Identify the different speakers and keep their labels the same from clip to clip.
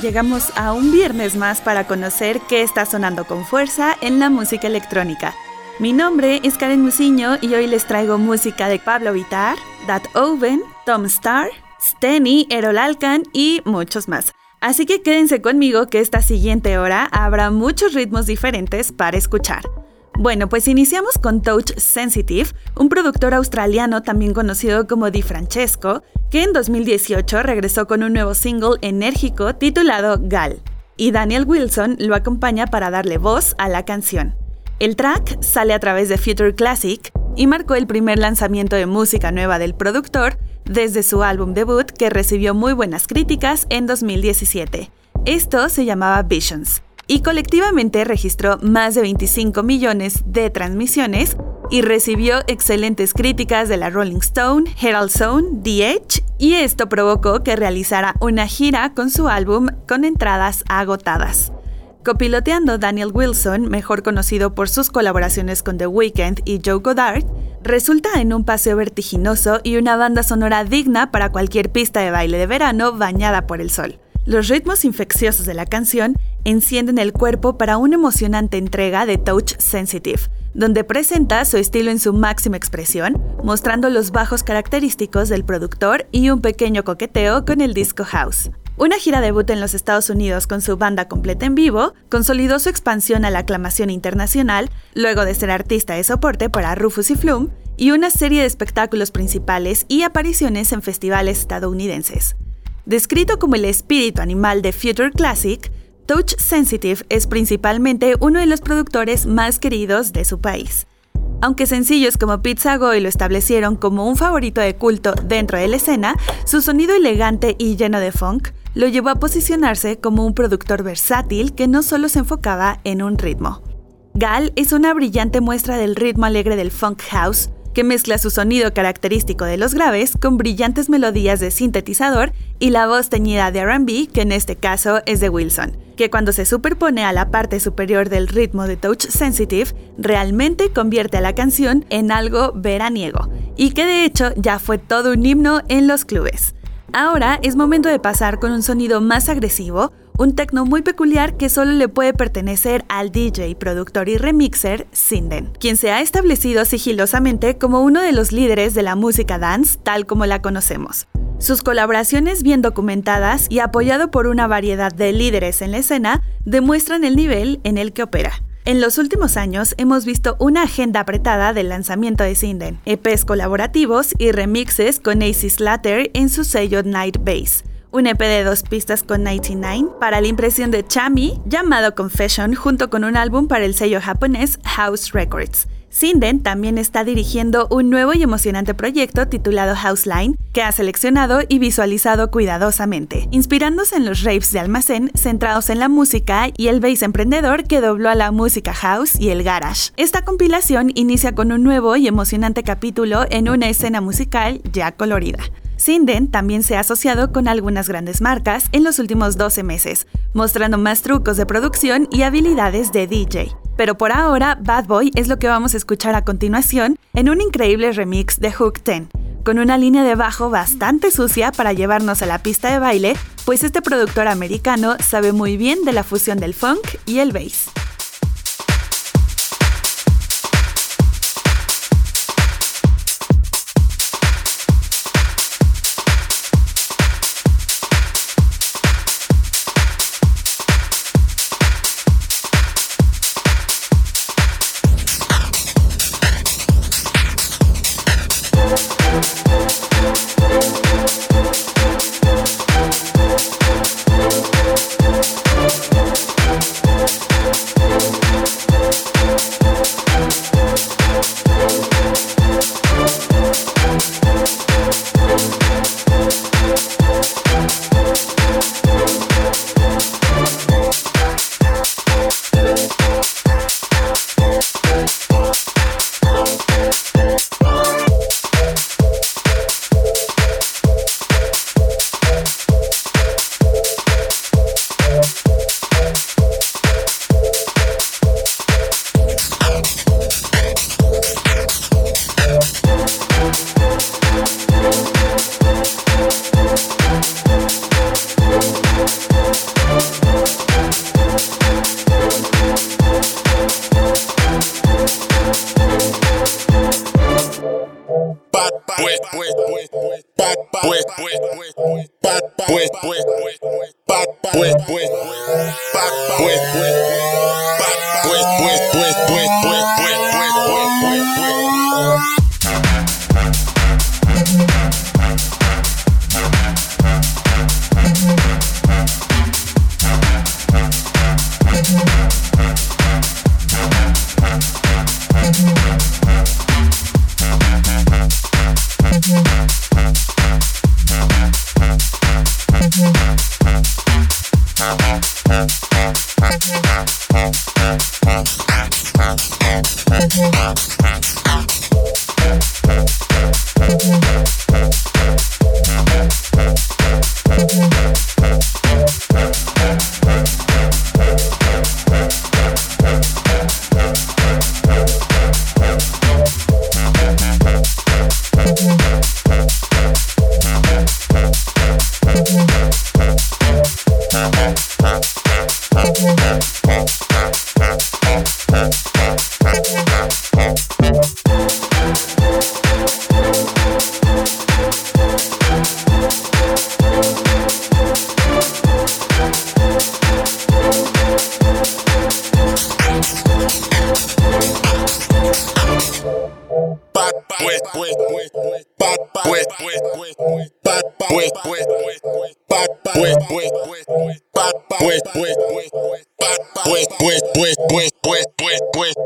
Speaker 1: Llegamos a un viernes más para conocer qué está sonando con fuerza en la música electrónica. Mi nombre es Karen Musiño y hoy les traigo música de Pablo Vitar, Dat Oven, Tom Starr, Steny, Erol Alkan y muchos más. Así que quédense conmigo que esta siguiente hora habrá muchos ritmos diferentes para escuchar. Bueno, pues iniciamos con Touch Sensitive, un productor australiano también conocido como Di Francesco, que en 2018 regresó con un nuevo single enérgico titulado Gal, y Daniel Wilson lo acompaña para darle voz a la canción. El track sale a través de Future Classic y marcó el primer lanzamiento de música nueva del productor desde su álbum debut que recibió muy buenas críticas en 2017. Esto se llamaba Visions y colectivamente registró más de 25 millones de transmisiones y recibió excelentes críticas de la Rolling Stone, Herald Zone, The Edge, y esto provocó que realizara una gira con su álbum con entradas agotadas. Copiloteando Daniel Wilson, mejor conocido por sus colaboraciones con The Weeknd y Joe Goddard, resulta en un paseo vertiginoso y una banda sonora digna para cualquier pista de baile de verano bañada por el sol. Los ritmos infecciosos de la canción encienden el cuerpo para una emocionante entrega de Touch Sensitive, donde presenta su estilo en su máxima expresión, mostrando los bajos característicos del productor y un pequeño coqueteo con el disco house. Una gira debut en los Estados Unidos con su banda completa en vivo consolidó su expansión a la aclamación internacional, luego de ser artista de soporte para Rufus y Flume, y una serie de espectáculos principales y apariciones en festivales estadounidenses. Descrito como el espíritu animal de Future Classic, Touch Sensitive es principalmente uno de los productores más queridos de su país. Aunque sencillos como Pizza Goy lo establecieron como un favorito de culto dentro de la escena, su sonido elegante y lleno de funk lo llevó a posicionarse como un productor versátil que no solo se enfocaba en un ritmo. Gal es una brillante muestra del ritmo alegre del funk house, que mezcla su sonido característico de los graves con brillantes melodías de sintetizador y la voz teñida de RB, que en este caso es de Wilson, que cuando se superpone a la parte superior del ritmo de Touch Sensitive, realmente convierte a la canción en algo veraniego, y que de hecho ya fue todo un himno en los clubes. Ahora es momento de pasar con un sonido más agresivo, un techno muy peculiar que solo le puede pertenecer al DJ, productor y remixer Sinden, quien se ha establecido sigilosamente como uno de los líderes de la música dance tal como la conocemos. Sus colaboraciones bien documentadas y apoyado por una variedad de líderes en la escena demuestran el nivel en el que opera. En los últimos años hemos visto una agenda apretada del lanzamiento de Sinden, EPs colaborativos y remixes con AC Slater en su sello Night Base un EP de dos pistas con 99 para la impresión de Chami llamado Confession junto con un álbum para el sello japonés House Records. Sinden también está dirigiendo un nuevo y emocionante proyecto titulado Houseline, que ha seleccionado y visualizado cuidadosamente, inspirándose en los raves de almacén centrados en la música y el bass emprendedor que dobló a la música house y el garage. Esta compilación inicia con un nuevo y emocionante capítulo en una escena musical ya colorida. Sinden también se ha asociado con algunas grandes marcas en los últimos 12 meses, mostrando más trucos de producción y habilidades de DJ. Pero por ahora, Bad Boy es lo que vamos a escuchar a continuación en un increíble remix de Hook 10, con una línea de bajo bastante sucia para llevarnos a la pista de baile, pues este productor americano sabe muy bien de la fusión del funk y el bass.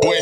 Speaker 1: Lo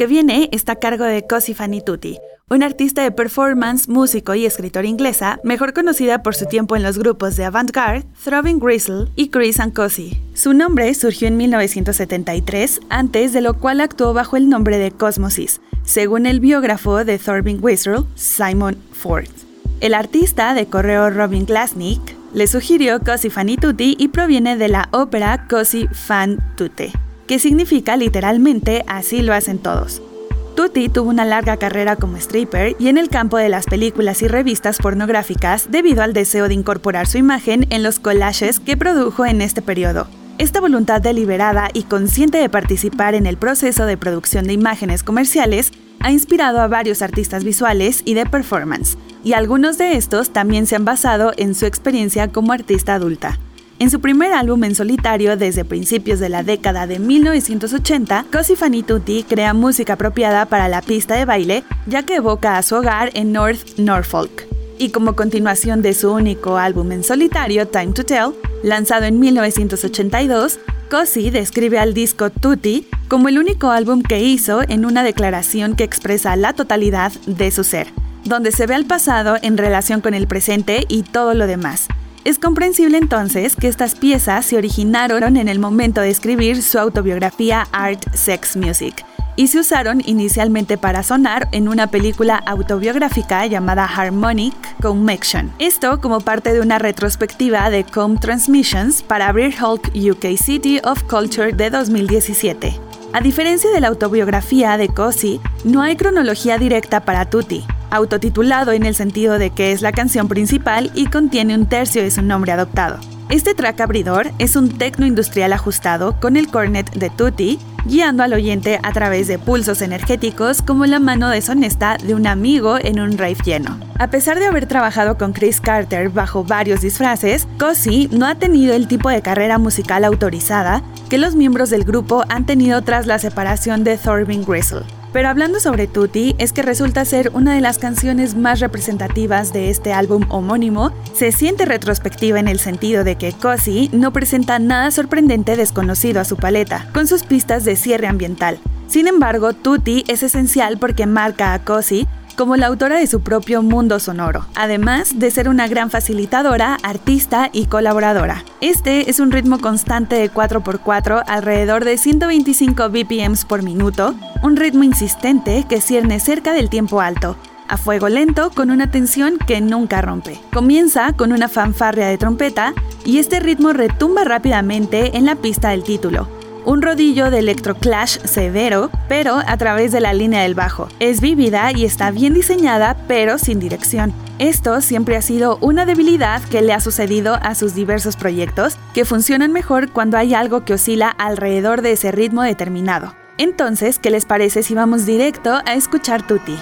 Speaker 1: que viene está a cargo de Cosi Fanny Tutti, una artista de performance, músico y escritora inglesa, mejor conocida por su tiempo en los grupos de Avant-Garde, Throbbing Gristle y Chris and Cosi. Su nombre surgió en 1973, antes de lo cual actuó bajo el nombre de Cosmosis, según el biógrafo de Throbbing Gristle, Simon Ford. El artista de correo Robin Glasnick le sugirió Cosi Fanny Tutti y proviene de la ópera Cosi fan tutte que significa literalmente así lo hacen todos. Tutti tuvo una larga carrera como stripper y en el campo de las películas y revistas pornográficas debido al deseo de incorporar su imagen en los collages que produjo en este periodo. Esta voluntad deliberada y consciente de participar en el proceso de producción de imágenes comerciales ha inspirado a varios artistas visuales y de performance, y algunos de estos también se han basado en su experiencia como artista adulta. En su primer álbum en solitario desde principios de la década de 1980, Cosi Fanny Tutti crea música apropiada para la pista de baile, ya que evoca a su hogar en North Norfolk. Y como continuación de su único álbum en solitario, Time to Tell, lanzado en 1982, Cosi describe al disco Tutti como el único álbum que hizo en una declaración que expresa la totalidad de su ser, donde se ve al pasado en relación con el presente y todo lo demás es comprensible entonces que estas piezas se originaron en el momento de escribir su autobiografía Art, Sex, Music y se usaron inicialmente para sonar en una película autobiográfica llamada Harmonic Connection. Esto como parte de una retrospectiva de Com Transmissions para abrir Hulk UK City of Culture de 2017. A diferencia de la autobiografía de Cosi, no hay cronología directa para Tutti autotitulado en el sentido de que es la canción principal y contiene un tercio de su nombre adoptado. Este track abridor es un tecno industrial ajustado con el cornet de Tutti, guiando al oyente a través de pulsos energéticos como la mano deshonesta de un amigo en un rave lleno. A pesar de haber trabajado con Chris Carter bajo varios disfraces, Cosi no ha tenido el tipo de carrera musical autorizada que los miembros del grupo han tenido tras la separación de Thorben Gristle. Pero hablando sobre Tutti, es que resulta ser una de las canciones más representativas de este álbum homónimo, se siente retrospectiva en el sentido de que Cosi no presenta nada sorprendente desconocido a su paleta, con sus pistas de cierre ambiental. Sin embargo, Tutti es esencial porque marca a Cosi como la autora de su propio mundo sonoro, además de ser una gran facilitadora, artista y colaboradora. Este es un ritmo constante de 4x4 alrededor de 125 BPMs por minuto, un ritmo insistente que cierne cerca del tiempo alto, a fuego lento con una tensión que nunca rompe. Comienza con una fanfarria de trompeta y este ritmo retumba rápidamente en la pista del título un rodillo de electroclash severo, pero a través de la línea del bajo. Es vívida y está bien diseñada, pero sin dirección. Esto siempre ha sido una debilidad que le ha sucedido a sus diversos proyectos, que funcionan mejor cuando hay algo que oscila alrededor de ese ritmo determinado. Entonces, ¿qué les parece si vamos directo a escuchar Tutti?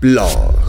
Speaker 2: Blog.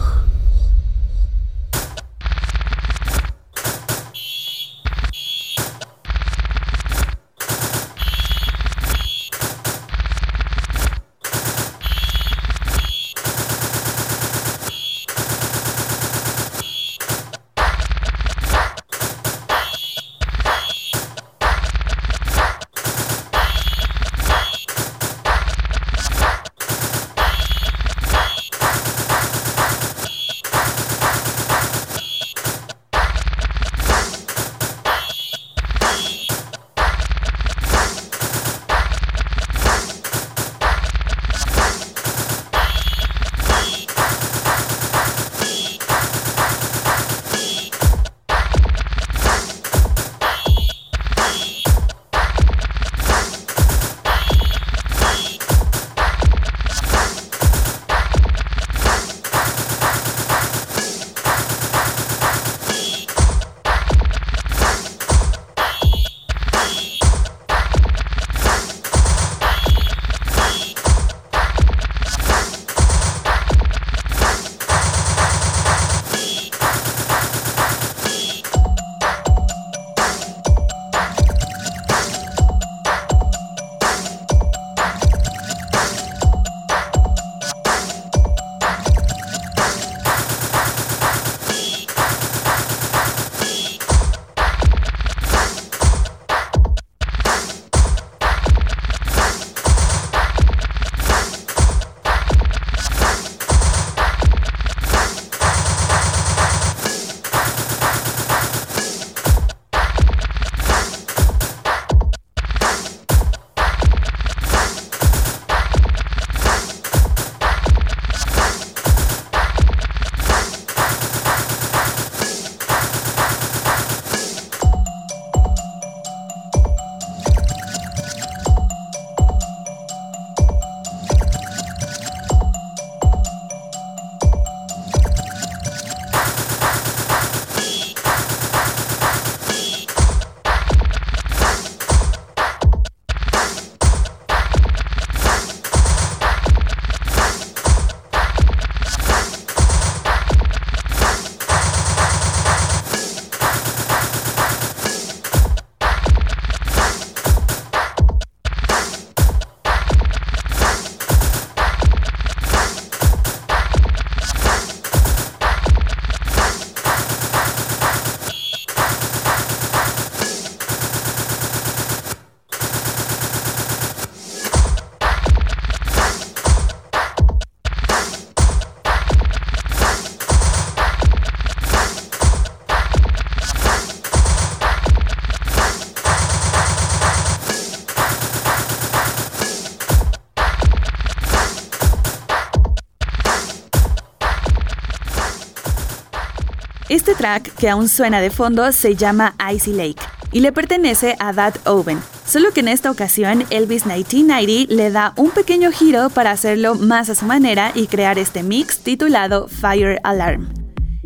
Speaker 1: Que aún suena de fondo, se llama Icy Lake y le pertenece a That Oven. Solo que en esta ocasión Elvis 1990 le da un pequeño giro para hacerlo más a su manera y crear este mix titulado Fire Alarm.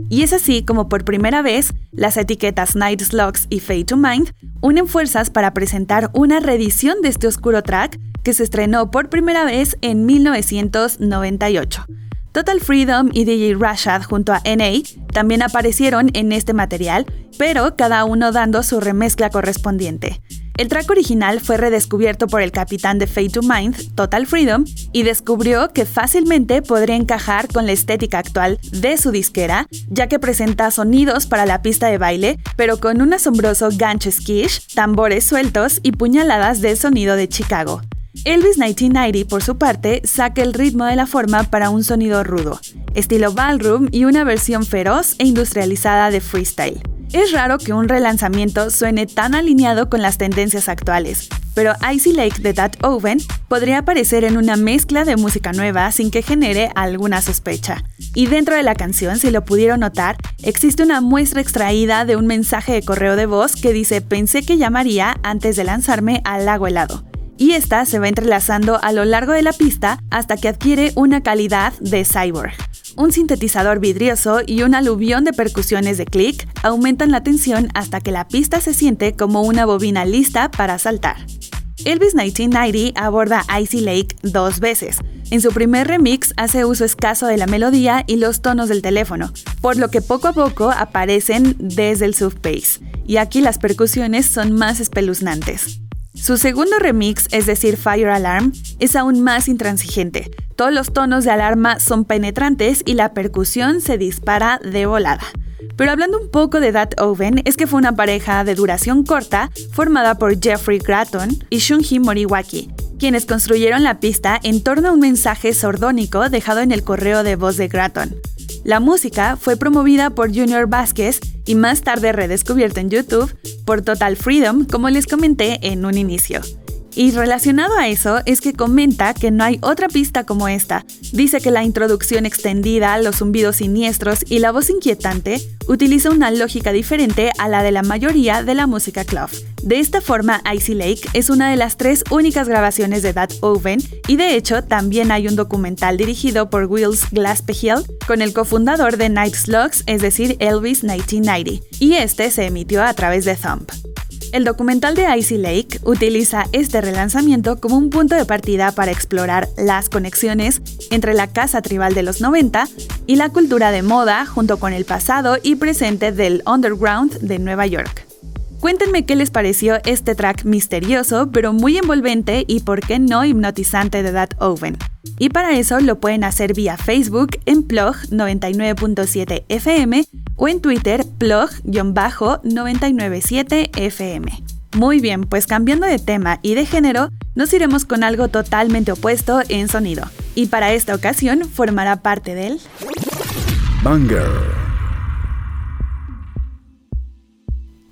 Speaker 1: Y es así como por primera vez las etiquetas Night Slugs y Fade to Mind unen fuerzas para presentar una reedición de este oscuro track que se estrenó por primera vez en 1998. Total Freedom y DJ Rashad junto a NA también aparecieron en este material, pero cada uno dando su remezcla correspondiente. El track original fue redescubierto por el capitán de Fate to Mind, Total Freedom, y descubrió que fácilmente podría encajar con la estética actual de su disquera, ya que presenta sonidos para la pista de baile, pero con un asombroso gancho skish, tambores sueltos y puñaladas del sonido de Chicago. Elvis 1990, por su parte, saca el ritmo de la forma para un sonido rudo, estilo ballroom y una versión feroz e industrializada de freestyle. Es raro que un relanzamiento suene tan alineado con las tendencias actuales, pero Icy Lake de That Oven podría aparecer en una mezcla de música nueva sin que genere alguna sospecha. Y dentro de la canción, si lo pudieron notar, existe una muestra extraída de un mensaje de correo de voz que dice pensé que llamaría antes de lanzarme al lago helado y esta se va entrelazando a lo largo de la pista hasta que adquiere una calidad de cyborg. Un sintetizador vidrioso y un aluvión de percusiones de click aumentan la tensión hasta que la pista se siente como una bobina lista para saltar. Elvis 1990 aborda Icy Lake dos veces, En su primer remix hace uso escaso de la melodía y los tonos del teléfono, por lo que poco a poco aparecen desde el sub bass, y aquí las percusiones son más espeluznantes. Su segundo remix, es decir, Fire Alarm, es aún más intransigente. Todos los tonos de alarma son penetrantes y la percusión se dispara de volada. Pero hablando un poco de That Oven, es que fue una pareja de duración corta formada por Jeffrey Gratton y Shunji Moriwaki, quienes construyeron la pista en torno a un mensaje sordónico dejado en el correo de voz de Gratton. La música fue promovida por Junior Vázquez y más tarde redescubierta en YouTube por Total Freedom, como les comenté en un inicio. Y relacionado a eso es que comenta que no hay otra pista como esta. Dice que la introducción extendida, los zumbidos siniestros y la voz inquietante utiliza una lógica diferente a la de la mayoría de la música club. De esta forma, Icy Lake es una de las tres únicas grabaciones de That Oven y de hecho también hay un documental dirigido por Wills Glaspehill con el cofundador de Night Slugs, es decir, Elvis 1990, y este se emitió a través de Thump. El documental de Icy Lake utiliza este relanzamiento como un punto de partida para explorar las conexiones entre la casa tribal de los 90 y la cultura de moda junto con el pasado y presente del underground de Nueva York. Cuéntenme qué les pareció este track misterioso, pero muy envolvente y por qué no hipnotizante de That Oven. Y para eso lo pueden hacer vía Facebook en Plog 99.7 FM o en Twitter plog-997 FM. Muy bien, pues cambiando de tema y de género, nos iremos con algo totalmente opuesto en sonido. Y para esta ocasión formará parte del... Banger.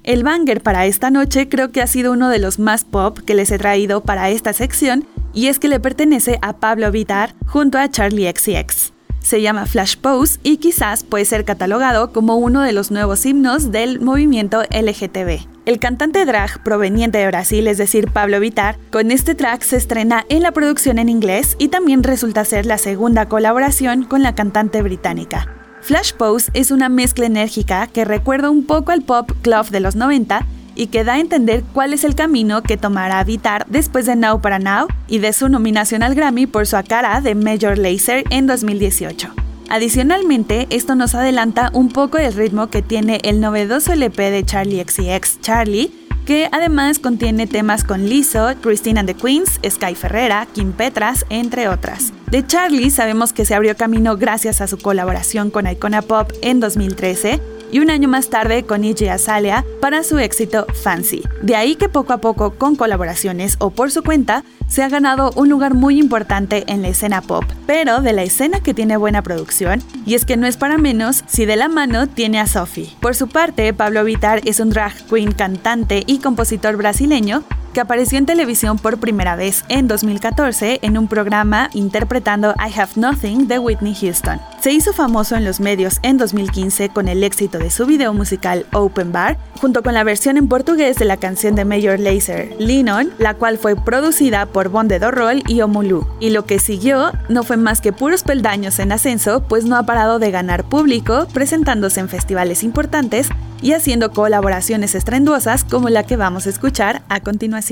Speaker 1: El banger para esta noche creo que ha sido uno de los más pop que les he traído para esta sección y es que le pertenece a Pablo Vitar junto a Charlie XCX. Se llama Flash Pose y quizás puede ser catalogado como uno de los nuevos himnos del movimiento LGTB. El cantante drag proveniente de Brasil, es decir, Pablo Vitar, con este track se estrena en la producción en inglés y también resulta ser la segunda colaboración con la cantante británica. Flash Pose es una mezcla enérgica que recuerda un poco al pop club de los 90 y que da a entender cuál es el camino que tomará Vitar después de Now para Now y de su nominación al Grammy por su cara de Major Lazer en 2018. Adicionalmente, esto nos adelanta un poco el ritmo que tiene el novedoso LP de Charlie XCX Charlie, que además contiene temas con Lizzo, Christine and the Queens, Sky Ferrera, Kim Petras, entre otras. De Charlie sabemos que se abrió camino gracias a su colaboración con Icona Pop en 2013 y un año más tarde con Iggy Azalea para su éxito Fancy. De ahí que poco a poco, con colaboraciones o por su cuenta, se ha ganado un lugar muy importante en la escena pop, pero de la escena que tiene buena producción, y es que no es para menos si de la mano tiene a Sophie. Por su parte, Pablo Vitar es un drag queen cantante y compositor brasileño que apareció en televisión por primera vez en 2014 en un programa interpretando I Have Nothing de Whitney Houston. Se hizo famoso en los medios en 2015 con el éxito de su video musical Open Bar, junto con la versión en portugués de la canción de Major Lazer, Lean la cual fue producida por Bonde do Roll y Omulu. Y lo que siguió no fue más que puros peldaños en ascenso, pues no ha parado de ganar público, presentándose en festivales importantes y haciendo colaboraciones estrenduosas como la que vamos a escuchar a continuación.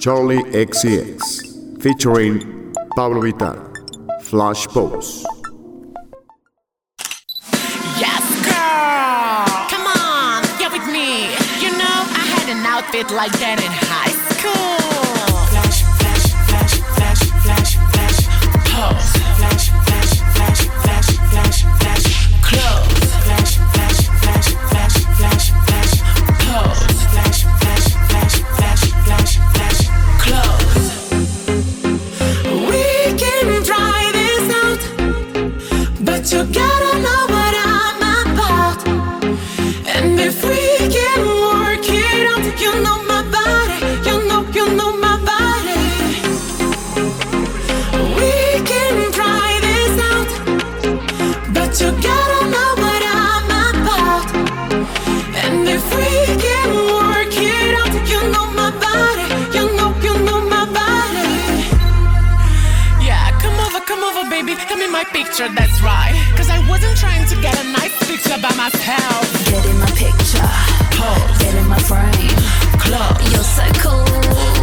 Speaker 2: Charlie XCX, featuring Pablo Vitar, Flash Pose.
Speaker 3: Yes, girl! Come on, get with me. You know, I had an outfit like that my picture, that's right. Cause I wasn't trying to get a nice picture by myself.
Speaker 4: Get in my picture.
Speaker 3: Pose.
Speaker 4: Get in my frame.
Speaker 3: Close.
Speaker 4: You're so cool.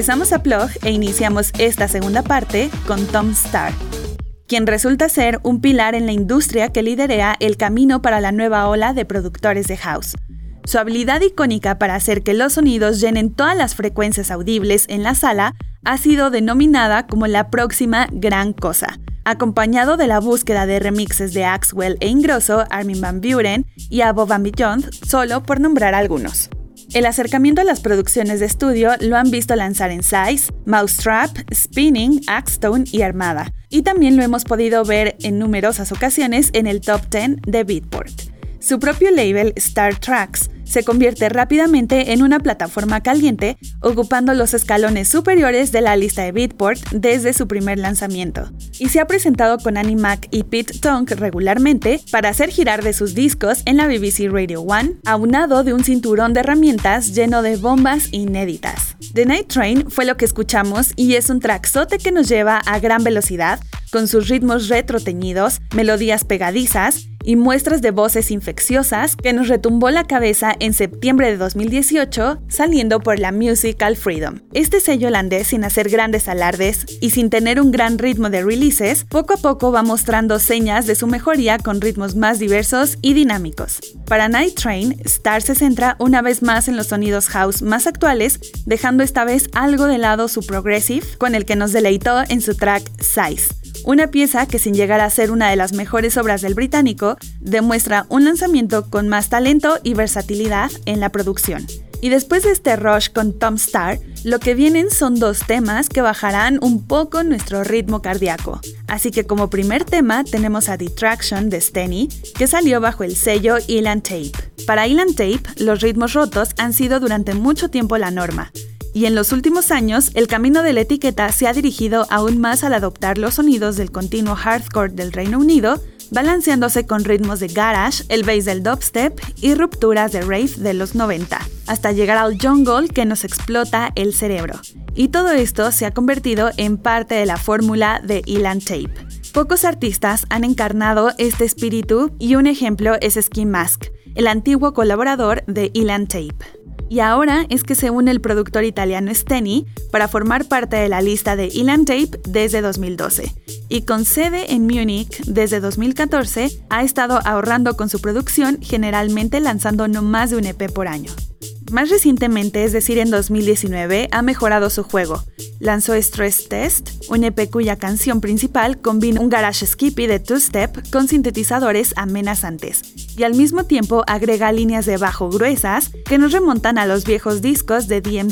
Speaker 1: Regresamos a Plug e iniciamos esta segunda parte con Tom Starr, quien resulta ser un pilar en la industria que liderea el camino para la nueva ola de productores de house. Su habilidad icónica para hacer que los sonidos llenen todas las frecuencias audibles en la sala ha sido denominada como la próxima gran cosa, acompañado de la búsqueda de remixes de Axwell e Ingrosso, Armin van Buren y Abo van Beyond, solo por nombrar algunos. El acercamiento a las producciones de estudio lo han visto lanzar en Size, Mousetrap, Spinning, Axstone y Armada, y también lo hemos podido ver en numerosas ocasiones en el top 10 de Beatport. Su propio label, Star Tracks, se convierte rápidamente en una plataforma caliente, ocupando los escalones superiores de la lista de Beatport desde su primer lanzamiento. Y se ha presentado con Annie Mac y Pete Tong regularmente para hacer girar de sus discos en la BBC Radio 1, aunado de un cinturón de herramientas lleno de bombas inéditas. The Night Train fue lo que escuchamos y es un traxote que nos lleva a gran velocidad, con sus ritmos retro teñidos, melodías pegadizas y muestras de voces infecciosas que nos retumbó la cabeza en septiembre de 2018 saliendo por la Musical Freedom. Este sello holandés sin hacer grandes alardes y sin tener un gran ritmo de releases, poco a poco va mostrando señas de su mejoría con ritmos más diversos y dinámicos. Para Night Train, Star se centra una vez más en los sonidos house más actuales, dejando esta vez algo de lado su progressive con el que nos deleitó en su track Size. Una pieza que sin llegar a ser una de las mejores obras del británico, demuestra un lanzamiento con más talento y versatilidad en la producción. Y después de este rush con Tom Starr, lo que vienen son dos temas que bajarán un poco nuestro ritmo cardíaco. Así que como primer tema tenemos a Detraction de Steny, que salió bajo el sello Elan Tape. Para Elan Tape, los ritmos rotos han sido durante mucho tiempo la norma, y en los últimos años el camino de la etiqueta se ha dirigido aún más al adoptar los sonidos del continuo hardcore del Reino Unido, balanceándose con ritmos de garage, el bass del dubstep y rupturas de rave de los 90, hasta llegar al jungle que nos explota el cerebro. Y todo esto se ha convertido en parte de la fórmula de Elan Tape. Pocos artistas han encarnado este espíritu y un ejemplo es Skin Mask, el antiguo colaborador de Elan Tape. Y ahora es que se une el productor italiano Steny para formar parte de la lista de Elan Tape desde 2012. Y con sede en Múnich desde 2014, ha estado ahorrando con su producción, generalmente lanzando no más de un EP por año. Más recientemente, es decir, en 2019, ha mejorado su juego. Lanzó Stress Test, un EP cuya canción principal combina un garage skippy de two-step con sintetizadores amenazantes, y al mismo tiempo agrega líneas de bajo gruesas que nos remontan a los viejos discos de DM.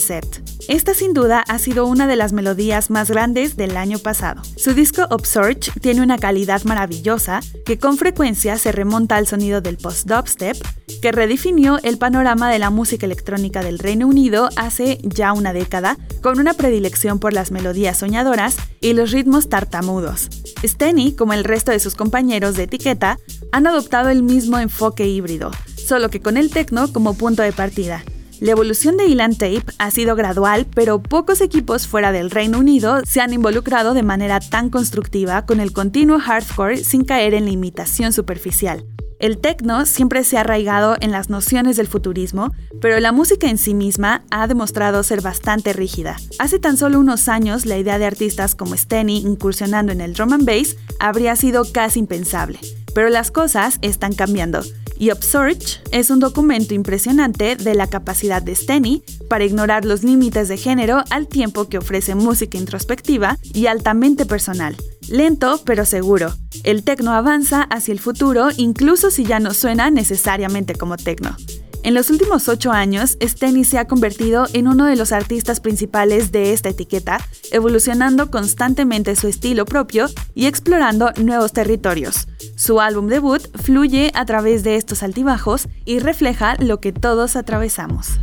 Speaker 1: Esta sin duda ha sido una de las melodías más grandes del año pasado. Su disco Upsurge tiene una calidad maravillosa que con frecuencia se remonta al sonido del post-dubstep, que redefinió el panorama de la música electrónica del Reino Unido hace ya una década, con una predilección por las melodías soñadoras y los ritmos tartamudos. Steny, como el resto de sus compañeros de etiqueta, han adoptado el mismo enfoque híbrido, solo que con el techno como punto de partida. La evolución de Elan Tape ha sido gradual, pero pocos equipos fuera del Reino Unido se han involucrado de manera tan constructiva con el continuo hardcore sin caer en la imitación superficial. El techno siempre se ha arraigado en las nociones del futurismo, pero la música en sí misma ha demostrado ser bastante rígida. Hace tan solo unos años, la idea de artistas como Steny incursionando en el drum and bass habría sido casi impensable, pero las cosas están cambiando y Upsurge es un documento impresionante de la capacidad de Steny para ignorar los límites de género al tiempo que ofrece música introspectiva y altamente personal. Lento pero seguro. El tecno avanza hacia el futuro incluso si ya no suena necesariamente como tecno. En los últimos ocho años, Steny se ha convertido en uno de los artistas principales de esta etiqueta, evolucionando constantemente su estilo propio y explorando nuevos territorios. Su álbum debut fluye a través de estos altibajos y refleja lo que todos atravesamos.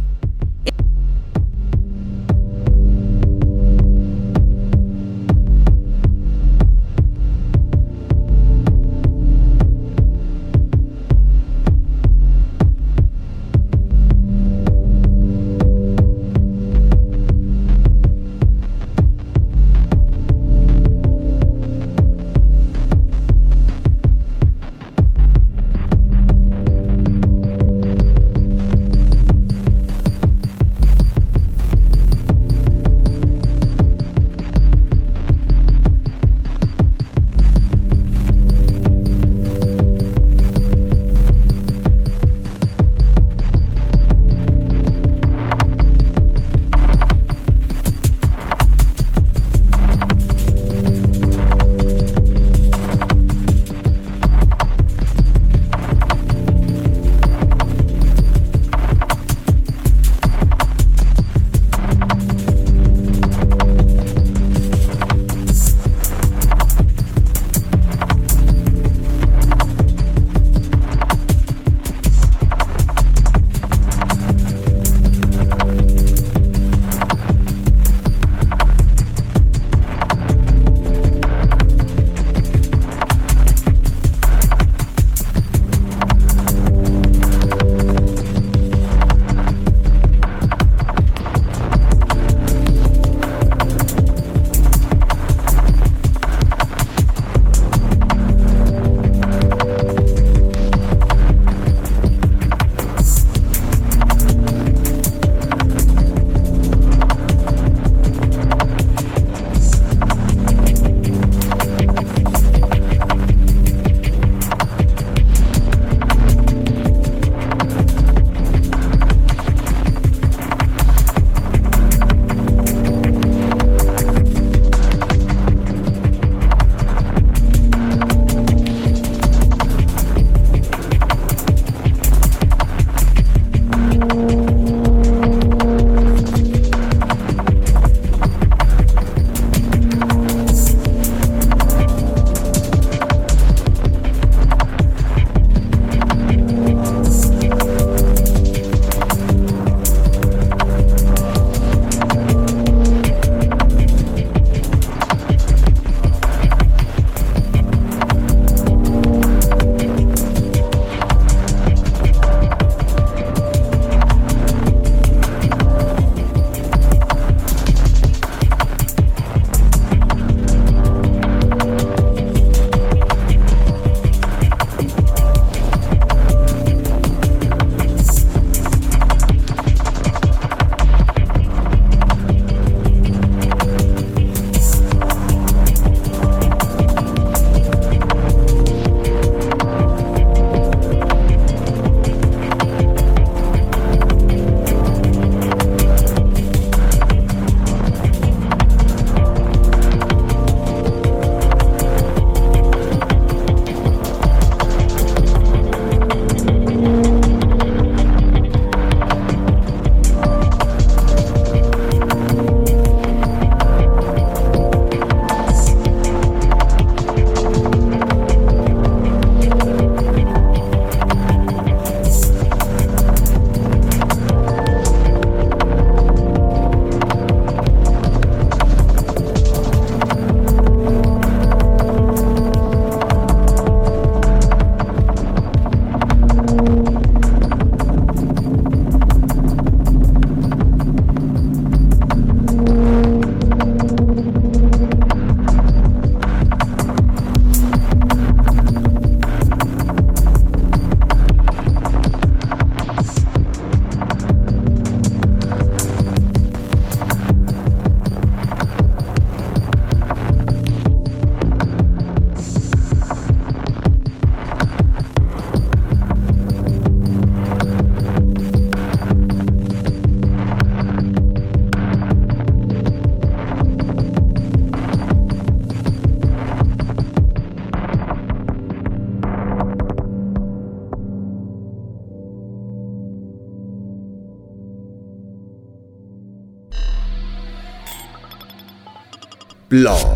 Speaker 2: Blog.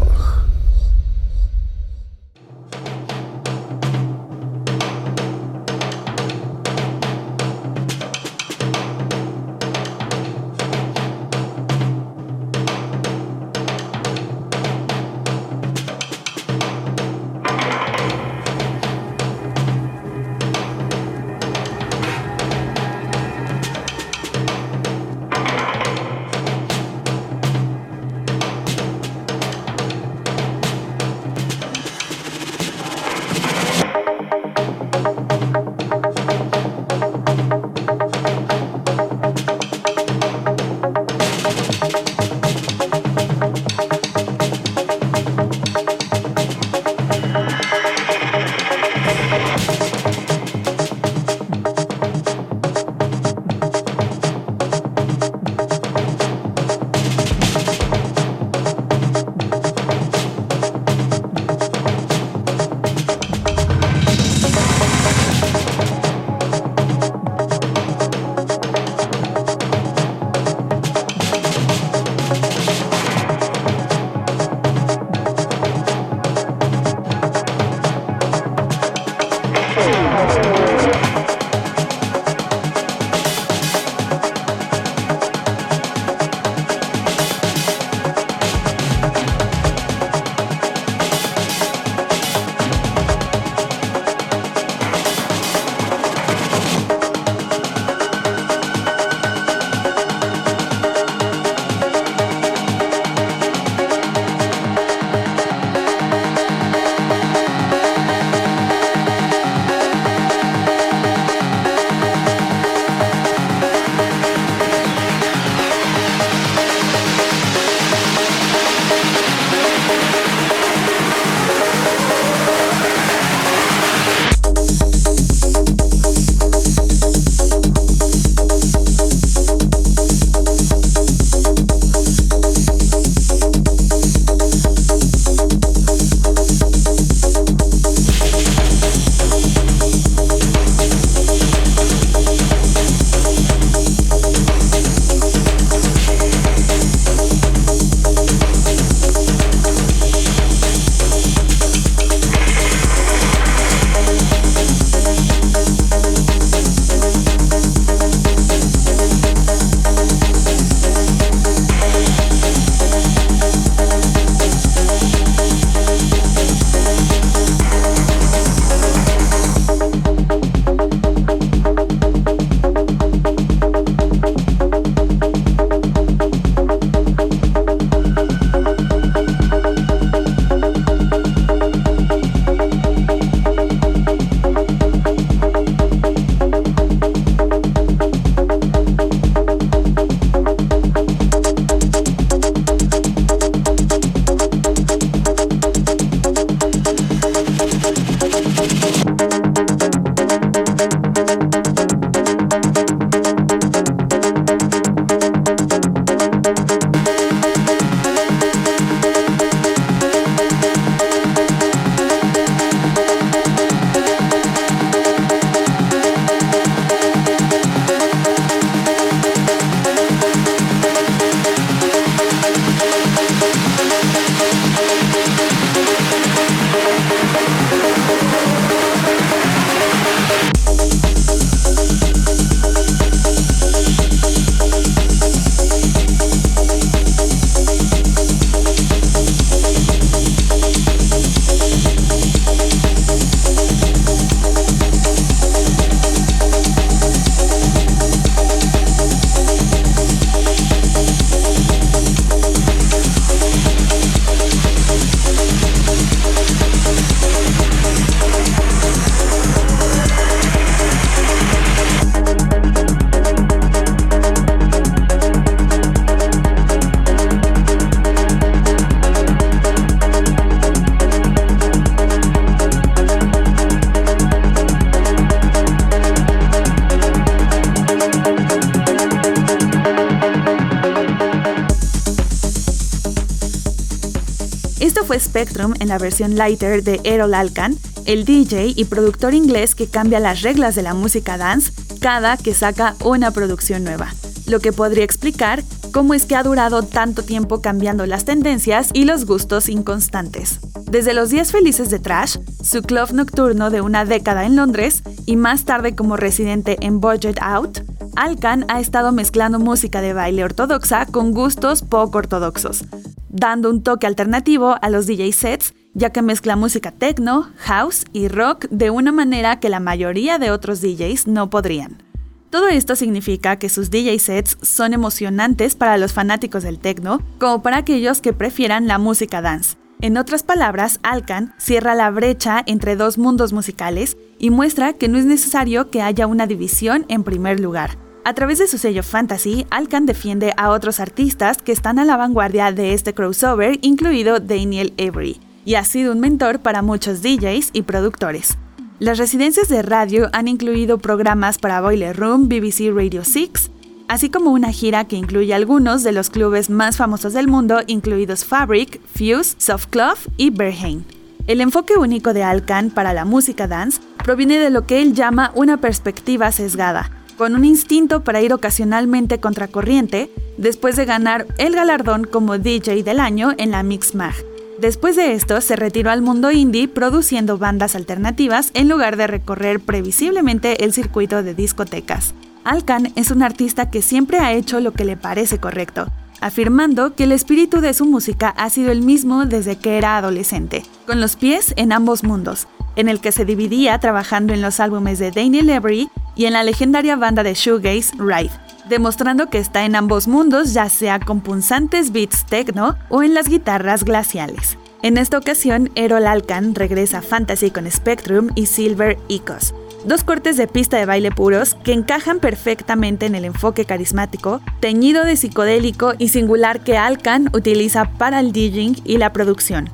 Speaker 1: En la versión lighter de Errol Alkan, el DJ y productor inglés que cambia las reglas de la música dance cada que saca una producción nueva, lo que podría explicar cómo es que ha durado tanto tiempo cambiando las tendencias y los gustos inconstantes. Desde los días felices de Trash, su club nocturno de una década en Londres y más tarde como residente en Budget Out, Alkan ha estado mezclando música de baile ortodoxa con gustos poco ortodoxos, dando un toque alternativo a los DJ sets, ya que mezcla música techno, house y rock de una manera que la mayoría de otros DJs no podrían. Todo esto significa que sus DJ sets son emocionantes para los fanáticos del techno, como para aquellos que prefieran la música dance. En otras palabras, Alkan cierra la brecha entre dos mundos musicales y muestra que no es necesario que haya una división en primer lugar. A través de su sello Fantasy, Alkan defiende a otros artistas que están a la vanguardia de este crossover, incluido Daniel Avery, y ha sido un mentor para muchos DJs y productores. Las residencias de radio han incluido programas para Boiler Room, BBC Radio 6, así como una gira que incluye algunos de los clubes más famosos del mundo, incluidos Fabric, Fuse, Soft Club y Berheim. El enfoque único de Alkan para la música dance proviene de lo que él llama una perspectiva sesgada, con un instinto para ir ocasionalmente contracorriente, después de ganar el galardón como DJ del año en la Mix Mag. Después de esto, se retiró al mundo indie produciendo bandas alternativas en lugar de recorrer previsiblemente el circuito de discotecas. Alkan es un artista que siempre ha hecho lo que le parece correcto, afirmando que el espíritu de su música ha sido el mismo desde que era adolescente, con los pies en ambos mundos, en el que se dividía trabajando en los álbumes de Daniel Avery y en la legendaria banda de shoegaze Ride, demostrando que está en ambos mundos ya sea con punzantes beats techno o en las guitarras glaciales. En esta ocasión, Erol Alkan regresa a Fantasy con Spectrum y Silver Ecos, Dos cortes de pista de baile puros que encajan perfectamente en el enfoque carismático, teñido de psicodélico y singular que Alkan utiliza para el DJing y la producción.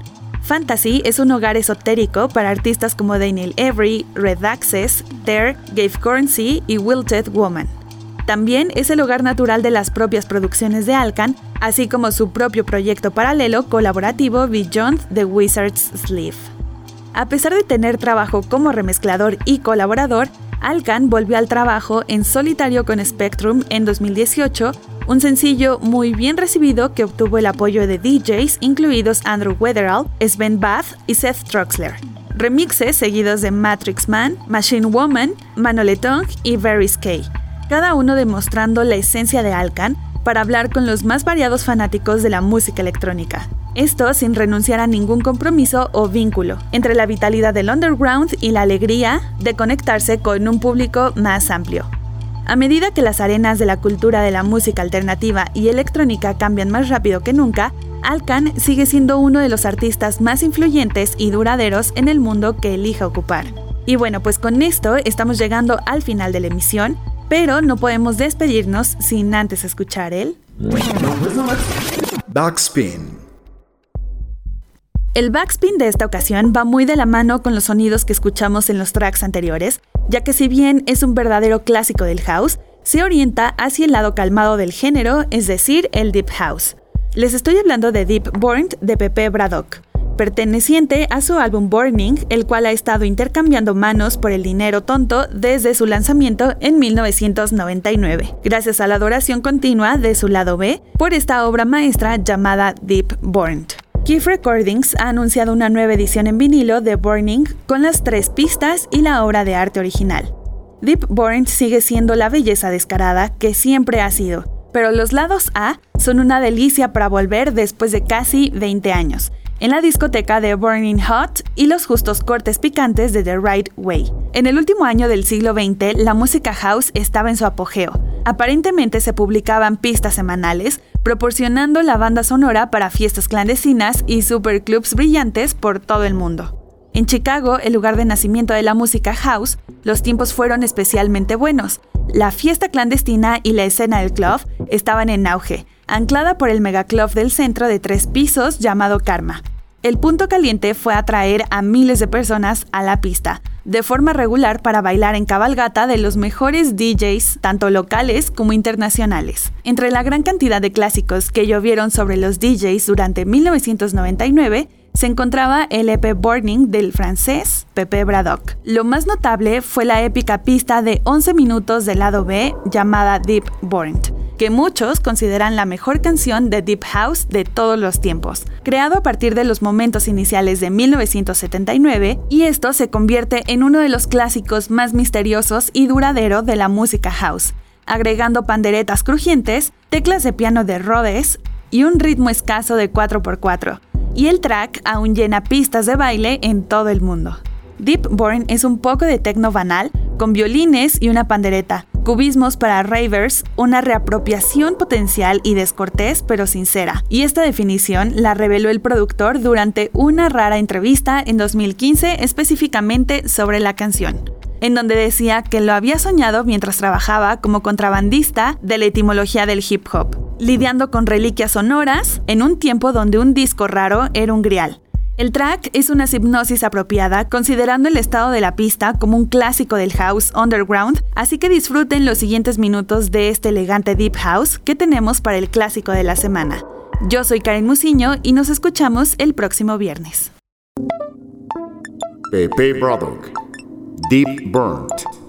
Speaker 1: Fantasy es un hogar esotérico para artistas como Daniel Avery, Red Access, Ter, Gabe Currency y Wilted Woman. También es el hogar natural de las propias producciones de Alkan, así como su propio proyecto paralelo colaborativo Beyond the Wizard's Sleeve. A pesar de tener trabajo como remezclador y colaborador, Alkan volvió al trabajo en solitario con Spectrum en 2018, un sencillo muy bien recibido que obtuvo el apoyo de DJs incluidos Andrew Weatherall, Sven Bath y Seth Troxler. Remixes seguidos de Matrix Man, Machine Woman, Manoletong y Very Skay, cada uno demostrando la esencia de Alkan para hablar con los más variados fanáticos de la música electrónica. Esto sin renunciar a ningún compromiso o vínculo entre la vitalidad del underground y la alegría de conectarse con un público más amplio. A medida que las arenas de la cultura de la música alternativa y electrónica cambian más rápido que nunca, Alkan sigue siendo uno de los artistas más influyentes y duraderos en el mundo que elija ocupar. Y bueno, pues con esto estamos llegando al final de la emisión, pero no podemos despedirnos sin antes escuchar el...
Speaker 2: Backspin.
Speaker 1: El backspin de esta ocasión va muy de la mano con los sonidos que escuchamos en los tracks anteriores, ya que si bien es un verdadero clásico del house, se orienta hacia el lado calmado del género, es decir, el deep house. Les estoy hablando de Deep Burned de Pepe Braddock, perteneciente a su álbum Burning, el cual ha estado intercambiando manos por el dinero tonto desde su lanzamiento en 1999, gracias a la adoración continua de su lado B por esta obra maestra llamada Deep Burned. Keith Recordings ha anunciado una nueva edición en vinilo de Burning con las tres pistas y la obra de arte original. Deep Burned sigue siendo la belleza descarada que siempre ha sido, pero los lados A son una delicia para volver después de casi 20 años, en la discoteca de Burning Hot y los justos cortes picantes de The Right Way. En el último año del siglo XX, la música house estaba en su apogeo. Aparentemente se publicaban pistas semanales, proporcionando la banda sonora para fiestas clandestinas y superclubs brillantes por todo el mundo. En Chicago, el lugar de nacimiento de la música house, los tiempos fueron especialmente buenos. La fiesta clandestina y la escena del club estaban en auge, anclada por el megaclub del centro de tres pisos llamado Karma. El punto caliente fue atraer a miles de personas a la pista, de forma regular para bailar en cabalgata de los mejores DJs, tanto locales como internacionales. Entre la gran cantidad de clásicos que llovieron sobre los DJs durante 1999, se encontraba el EP Burning del francés Pepe Braddock. Lo más notable fue la épica pista de 11 minutos del lado B llamada Deep Burned que muchos consideran la mejor canción de Deep House de todos los tiempos, creado a partir de los momentos iniciales de 1979, y esto se convierte en uno de los clásicos más misteriosos y duradero de la música house, agregando panderetas crujientes, teclas de piano de Rhodes y un ritmo escaso de 4x4, y el track aún llena pistas de baile en todo el mundo. Deep Burn es un poco de techno banal, con violines y una pandereta, cubismos para ravers, una reapropiación potencial y descortés pero sincera. Y esta definición la reveló el productor durante una rara entrevista en 2015 específicamente sobre la canción en donde decía que lo había soñado mientras trabajaba como contrabandista de la etimología del hip hop, lidiando con reliquias sonoras en un tiempo donde un disco raro era un grial. El track es una hipnosis apropiada, considerando el estado de la pista como un clásico del house underground, así que disfruten los siguientes minutos de este elegante deep house que tenemos para el clásico de la semana. Yo soy Karen Musiño y nos escuchamos el próximo viernes.
Speaker 2: Pepe Braddock, Deep Burnt.